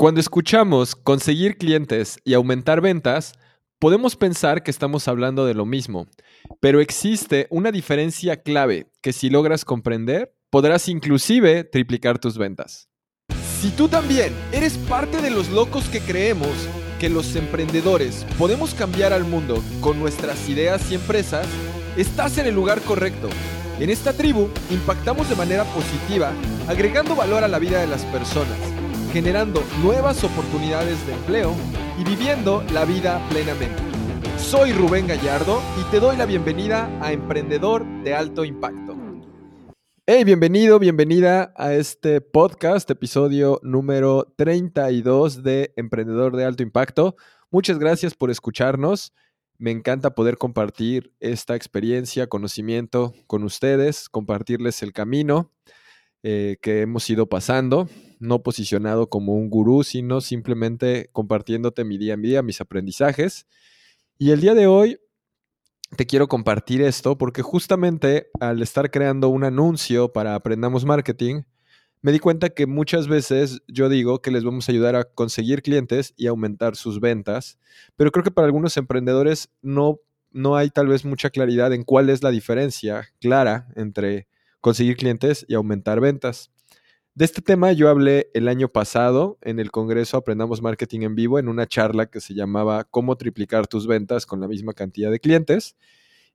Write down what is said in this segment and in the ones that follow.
Cuando escuchamos conseguir clientes y aumentar ventas, podemos pensar que estamos hablando de lo mismo, pero existe una diferencia clave que si logras comprender, podrás inclusive triplicar tus ventas. Si tú también eres parte de los locos que creemos que los emprendedores podemos cambiar al mundo con nuestras ideas y empresas, estás en el lugar correcto. En esta tribu impactamos de manera positiva, agregando valor a la vida de las personas generando nuevas oportunidades de empleo y viviendo la vida plenamente. Soy Rubén Gallardo y te doy la bienvenida a Emprendedor de Alto Impacto. Hey, bienvenido, bienvenida a este podcast, episodio número 32 de Emprendedor de Alto Impacto. Muchas gracias por escucharnos. Me encanta poder compartir esta experiencia, conocimiento con ustedes, compartirles el camino eh, que hemos ido pasando, no posicionado como un gurú, sino simplemente compartiéndote mi día a día, mis aprendizajes. Y el día de hoy te quiero compartir esto porque justamente al estar creando un anuncio para Aprendamos Marketing, me di cuenta que muchas veces yo digo que les vamos a ayudar a conseguir clientes y aumentar sus ventas, pero creo que para algunos emprendedores no, no hay tal vez mucha claridad en cuál es la diferencia clara entre conseguir clientes y aumentar ventas. De este tema yo hablé el año pasado en el Congreso Aprendamos Marketing en Vivo en una charla que se llamaba Cómo triplicar tus ventas con la misma cantidad de clientes.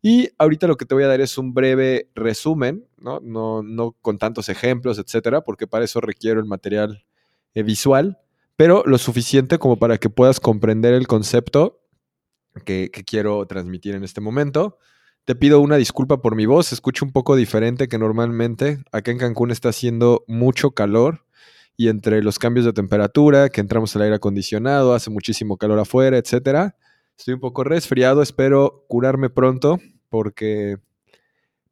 Y ahorita lo que te voy a dar es un breve resumen, no, no, con tantos ejemplos, etcétera, porque para eso requiero el material eh, visual, pero lo suficiente como para que puedas comprender el concepto que quiero transmitir en este momento. Te pido una disculpa por mi voz, escucho un poco diferente que normalmente. Acá en Cancún está haciendo mucho calor y entre los cambios de temperatura, que entramos al aire acondicionado, hace muchísimo calor afuera, etcétera. Estoy un poco resfriado, espero curarme pronto porque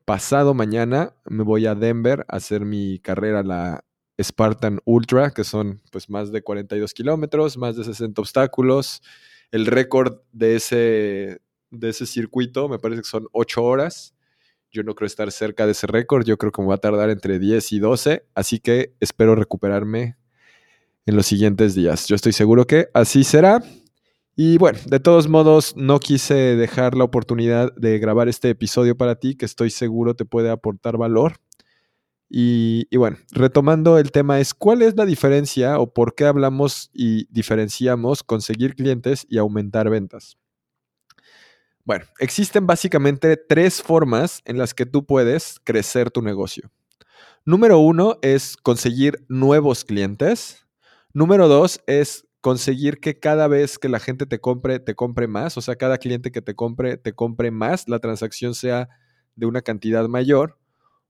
pasado mañana me voy a Denver a hacer mi carrera la Spartan Ultra, que son pues más de 42 kilómetros, más de 60 obstáculos. El récord de ese de ese circuito, me parece que son 8 horas. Yo no creo estar cerca de ese récord, yo creo que me va a tardar entre 10 y 12, así que espero recuperarme en los siguientes días. Yo estoy seguro que así será. Y bueno, de todos modos, no quise dejar la oportunidad de grabar este episodio para ti, que estoy seguro te puede aportar valor. Y, y, bueno, retomando el tema es, ¿cuál es la diferencia o por qué hablamos y diferenciamos conseguir clientes y aumentar ventas? Bueno, existen básicamente tres formas en las que tú puedes crecer tu negocio. Número uno es conseguir nuevos clientes. Número dos es conseguir que cada vez que la gente te compre, te compre más. O sea, cada cliente que te compre, te compre más, la transacción sea de una cantidad mayor.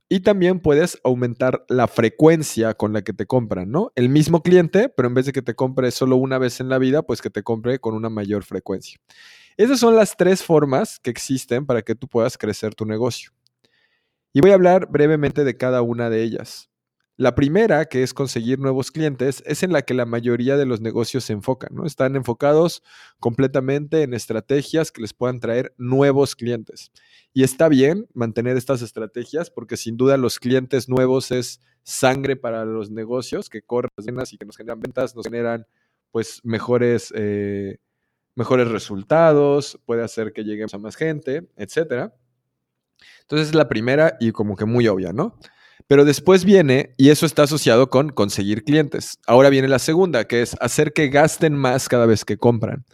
Y también puedes aumentar la frecuencia con la que te compran, ¿no? El mismo cliente, pero en vez de que te compre solo una vez en la vida, pues que te compre con una mayor frecuencia. Esas son las tres formas que existen para que tú puedas crecer tu negocio. Y voy a hablar brevemente de cada una de ellas. La primera, que es conseguir nuevos clientes, es en la que la mayoría de los negocios se enfocan, ¿no? Están enfocados completamente en estrategias que les puedan traer nuevos clientes. Y está bien mantener estas estrategias porque sin duda los clientes nuevos es sangre para los negocios que corren las y que nos generan ventas, nos generan pues mejores eh, mejores resultados, puede hacer que lleguemos a más gente, etc. Entonces es la primera y como que muy obvia, ¿no? Pero después viene, y eso está asociado con conseguir clientes. Ahora viene la segunda, que es hacer que gasten más cada vez que compran.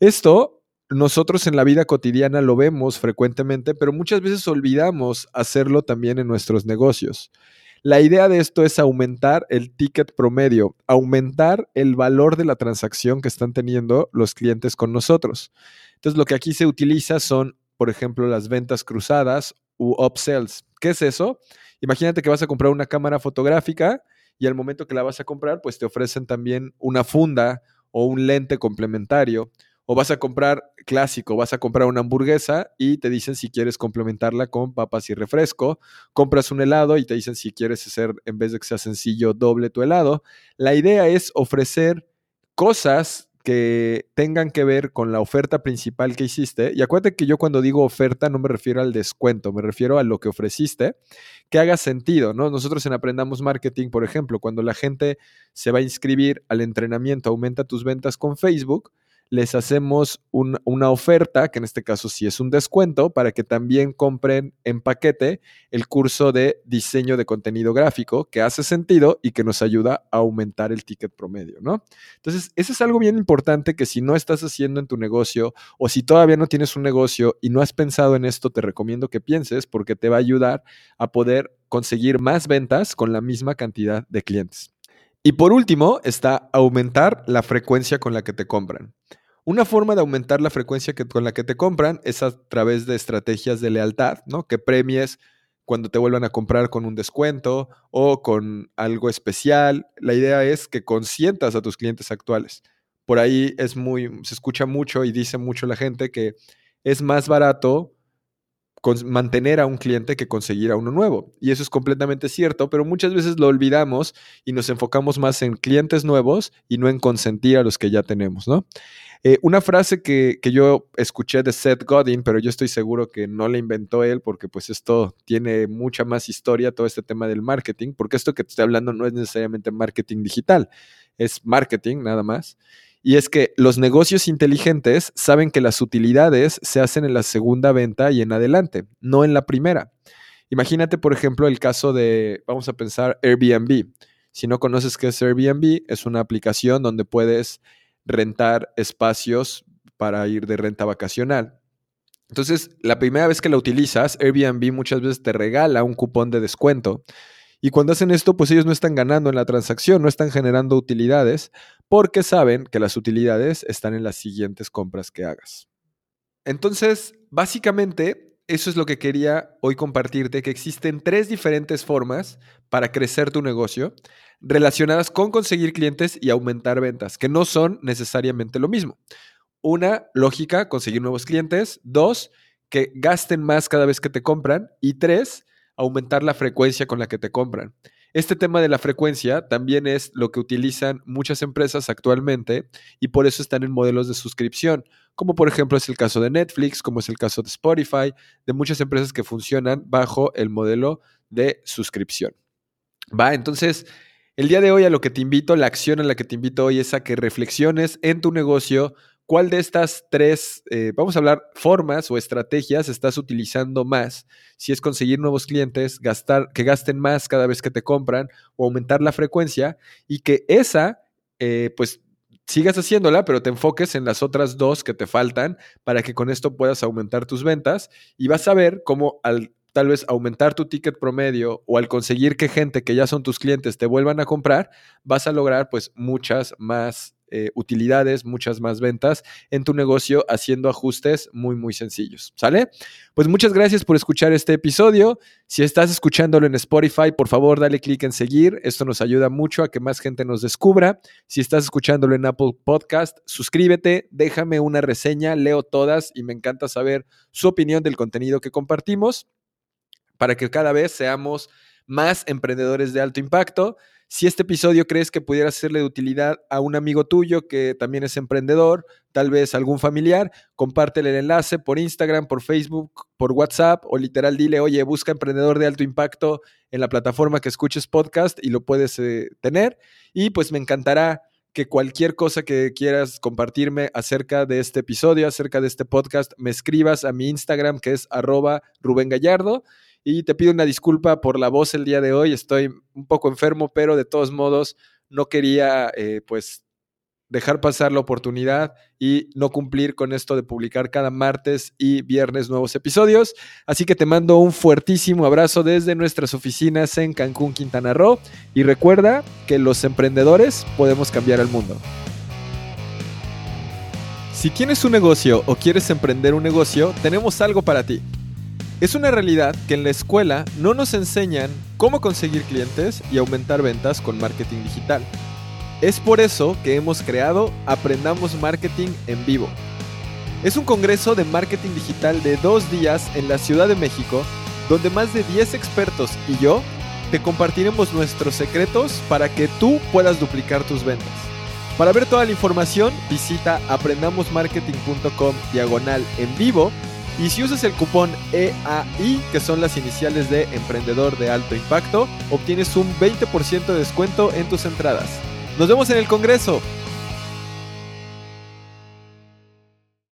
Esto nosotros en la vida cotidiana lo vemos frecuentemente, pero muchas veces olvidamos hacerlo también en nuestros negocios. La idea de esto es aumentar el ticket promedio, aumentar el valor de la transacción que están teniendo los clientes con nosotros. Entonces, lo que aquí se utiliza son, por ejemplo, las ventas cruzadas u upsells. ¿Qué es eso? Imagínate que vas a comprar una cámara fotográfica y al momento que la vas a comprar, pues te ofrecen también una funda o un lente complementario o vas a comprar clásico, vas a comprar una hamburguesa y te dicen si quieres complementarla con papas y refresco. Compras un helado y te dicen si quieres hacer, en vez de que sea sencillo, doble tu helado. La idea es ofrecer cosas que tengan que ver con la oferta principal que hiciste. Y acuérdate que yo cuando digo oferta no me refiero al descuento, me refiero a lo que ofreciste, que haga sentido, ¿no? Nosotros en Aprendamos Marketing, por ejemplo, cuando la gente se va a inscribir al entrenamiento Aumenta tus ventas con Facebook, les hacemos una oferta, que en este caso sí es un descuento, para que también compren en paquete el curso de diseño de contenido gráfico, que hace sentido y que nos ayuda a aumentar el ticket promedio, ¿no? Entonces, eso es algo bien importante que si no estás haciendo en tu negocio o si todavía no tienes un negocio y no has pensado en esto, te recomiendo que pienses porque te va a ayudar a poder conseguir más ventas con la misma cantidad de clientes. Y por último, está aumentar la frecuencia con la que te compran. Una forma de aumentar la frecuencia con la que te compran es a través de estrategias de lealtad, ¿no? Que premies cuando te vuelvan a comprar con un descuento o con algo especial. La idea es que consientas a tus clientes actuales. Por ahí es muy, se escucha mucho y dice mucho la gente que es más barato mantener a un cliente que conseguir a uno nuevo. Y eso es completamente cierto, pero muchas veces lo olvidamos y nos enfocamos más en clientes nuevos y no en consentir a los que ya tenemos, ¿no? Eh, una frase que, yo escuché de Seth Godin, pero yo estoy seguro que no la inventó él porque pues esto tiene mucha más historia, todo este tema del marketing, porque esto que te estoy hablando no es necesariamente marketing digital, es marketing nada más. Y es que los negocios inteligentes saben que las utilidades se hacen en la segunda venta y en adelante, no en la primera. Imagínate, por ejemplo, el caso de, vamos a pensar, Airbnb. Si no conoces qué es Airbnb, es una aplicación donde puedes rentar espacios para ir de renta vacacional. Entonces, la primera vez que la utilizas, Airbnb muchas veces te regala un cupón de descuento. Y cuando hacen esto, pues ellos no están ganando en la transacción, no están generando utilidades, porque saben que las utilidades están en las siguientes compras que hagas. Entonces, básicamente, eso es lo que quería hoy compartirte, que existen tres diferentes formas para crecer tu negocio relacionadas con conseguir clientes y aumentar ventas, que no son necesariamente lo mismo. Una, lógica, conseguir nuevos clientes. Dos, que gasten más cada vez que te compran. Y tres, aumentar la frecuencia con la que te compran. Este tema de la frecuencia también es lo que utilizan muchas empresas actualmente y por eso están en modelos de suscripción, como por ejemplo es el caso de Netflix, como es el caso de Spotify, de muchas empresas que funcionan bajo el modelo de suscripción. Va, entonces el día de hoy a lo que te invito, la acción a la que te invito hoy es a que reflexiones en tu negocio cuál de estas tres, eh, vamos a hablar, formas o estrategias estás utilizando más. Si es conseguir nuevos clientes, gastar, que gasten más cada vez que te compran o aumentar la frecuencia y que esa, eh, pues sigas haciéndola, pero te enfoques en las otras dos que te faltan para que con esto puedas aumentar tus ventas y vas a ver cómo al tal vez aumentar tu ticket promedio o al conseguir que gente que ya son tus clientes te vuelvan a comprar, vas a lograr pues muchas más eh, utilidades, muchas más ventas en tu negocio haciendo ajustes muy, muy sencillos. ¿Sale? Pues muchas gracias por escuchar este episodio. Si estás escuchándolo en Spotify, por favor, dale clic en seguir. Esto nos ayuda mucho a que más gente nos descubra. Si estás escuchándolo en Apple Podcast, suscríbete, déjame una reseña, leo todas y me encanta saber su opinión del contenido que compartimos para que cada vez seamos más emprendedores de alto impacto. Si este episodio crees que pudiera serle de utilidad a un amigo tuyo que también es emprendedor, tal vez algún familiar, compártele el enlace por Instagram, por Facebook, por WhatsApp o literal dile, oye, busca emprendedor de alto impacto en la plataforma que escuches podcast y lo puedes eh, tener. Y pues me encantará que cualquier cosa que quieras compartirme acerca de este episodio, acerca de este podcast, me escribas a mi Instagram que es arroba Rubén Gallardo y te pido una disculpa por la voz el día de hoy. Estoy un poco enfermo, pero de todos modos no quería eh, pues dejar pasar la oportunidad y no cumplir con esto de publicar cada martes y viernes nuevos episodios. Así que te mando un fuertísimo abrazo desde nuestras oficinas en Cancún, Quintana Roo. Y recuerda que los emprendedores podemos cambiar el mundo. Si tienes un negocio o quieres emprender un negocio, tenemos algo para ti. Es una realidad que en la escuela no nos enseñan cómo conseguir clientes y aumentar ventas con marketing digital. Es por eso que hemos creado Aprendamos Marketing en Vivo. Es un congreso de marketing digital de dos días en la Ciudad de México, donde más de 10 expertos y yo te compartiremos nuestros secretos para que tú puedas duplicar tus ventas. Para ver toda la información, visita aprendamosmarketing.com diagonal en vivo y si usas el cupón EAI, que son las iniciales de Emprendedor de Alto Impacto, obtienes un 20% de descuento en tus entradas. Nos vemos en el Congreso.